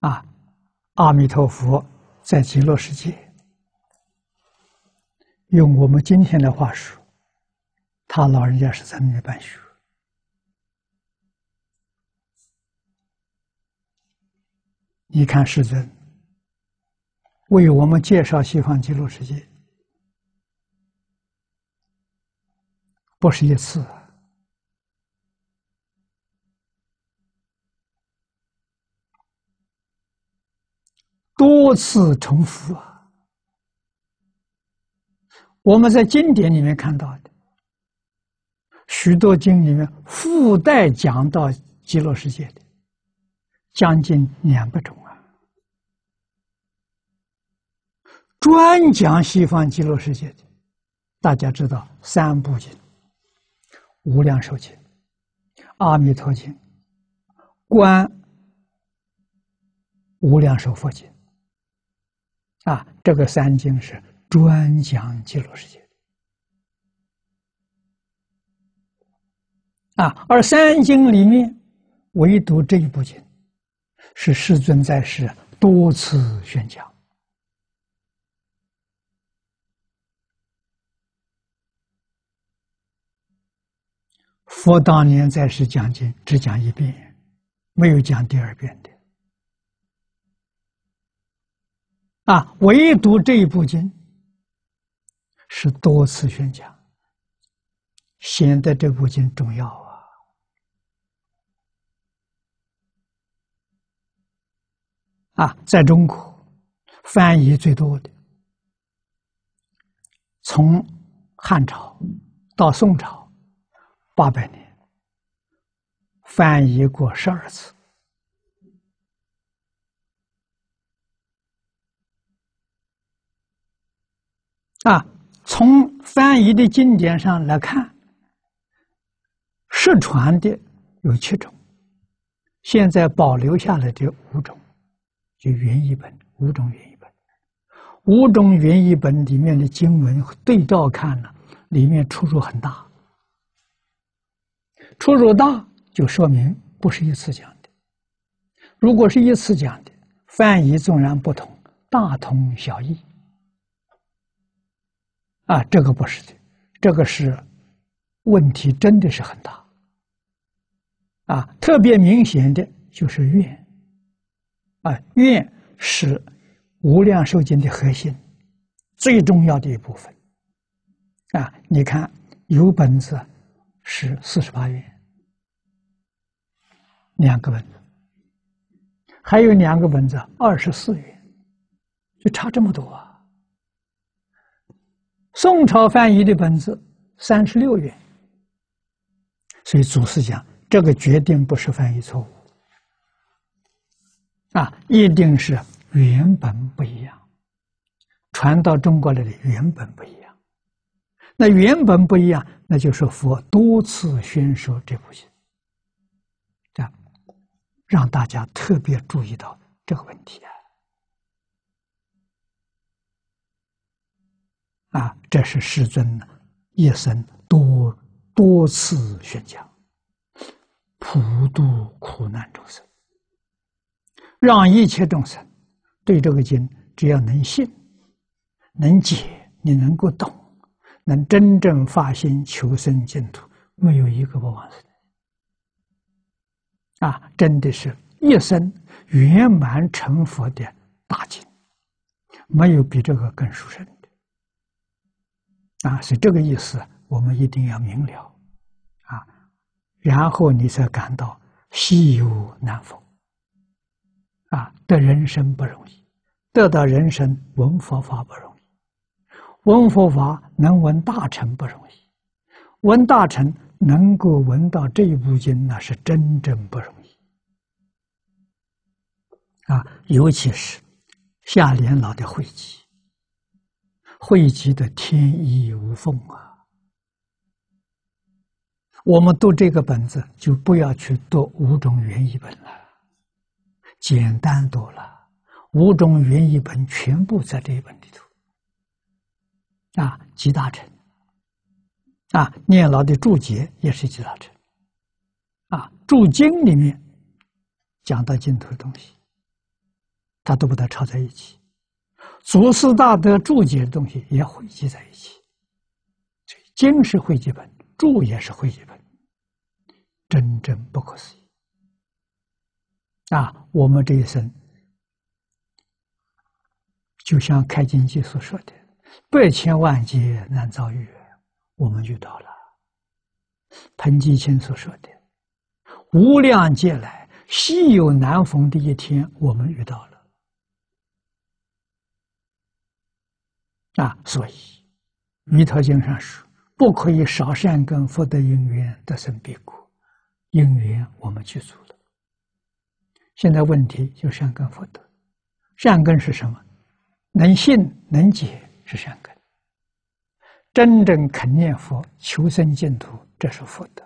啊阿弥陀佛在极乐世界，用我们今天的话说，他老人家是在那里办学。你看世尊为我们介绍西方极乐世界，不是一次。多次重复啊！我们在经典里面看到的许多经里面附带讲到极乐世界的将近两百种啊，专讲西方极乐世界的，大家知道三部经：《无量寿经》《阿弥陀经》《观无量寿佛经》。啊，这个三经是专讲极乐世界啊，而三经里面唯独这一部经是世尊在世多次宣讲。佛当年在世讲经只讲一遍，没有讲第二遍的。啊，唯独这一部经是多次宣讲，显得这部经重要啊！啊，在中国翻译最多的，从汉朝到宋朝八百年，翻译过十二次。啊，从翻译的经典上来看，失传的有七种，现在保留下来的五种，就原译本五种原译本，五种原译本里面的经文对照看呢，里面出入很大，出入大就说明不是一次讲的，如果是一次讲的，翻译纵然不同，大同小异。啊，这个不是的，这个是问题，真的是很大。啊，特别明显的就是愿，啊，愿是无量寿经的核心，最重要的一部分。啊，你看有本子是四十八愿，两个本子，还有两个本子二十四愿，就差这么多啊。宋朝翻译的本子三十六元，所以祖师讲这个决定不是翻译错误，啊，一定是原本不一样，传到中国来的原本不一样。那原本不一样，那就是佛多次宣说这部经，这样让大家特别注意到这个问题啊。啊，这是世尊一生多多次宣讲，普度苦难众生，让一切众生对这个经只要能信、能解，你能够懂，能真正发心求生净土，没有一个不往生。啊，真的是一生圆满成佛的大经，没有比这个更殊胜的。啊，是这个意思，我们一定要明了，啊，然后你才感到稀有难逢，啊，得人生不容易，得到人生闻佛法不容易，闻佛法能闻大乘不容易，闻大乘能够闻到这一部经，那是真正不容易，啊，尤其是下联老的慧集。汇集的天衣无缝啊！我们读这个本子，就不要去读五种原译本了，简单多了。五种原译本全部在这一本里头啊，集大成啊，念老的注解也是集大成啊，注经里面讲到净土的东西他都把它抄在一起。祖师大德注解的东西也汇集在一起，经是汇集本，注也是汇集本，真正不可思议。啊，我们这一生，就像开经记所说的“百千万劫难遭遇”，我们遇到了；彭基清所说的“无量劫来稀有难逢的一天”，我们遇到了。啊，所以《弥陀经》上说：“不可以少善根福德因缘得生彼国。”因缘我们具足了。现在问题就善根福德，善根是什么？能信能解是善根。真正肯念佛、求生净土，这是福德。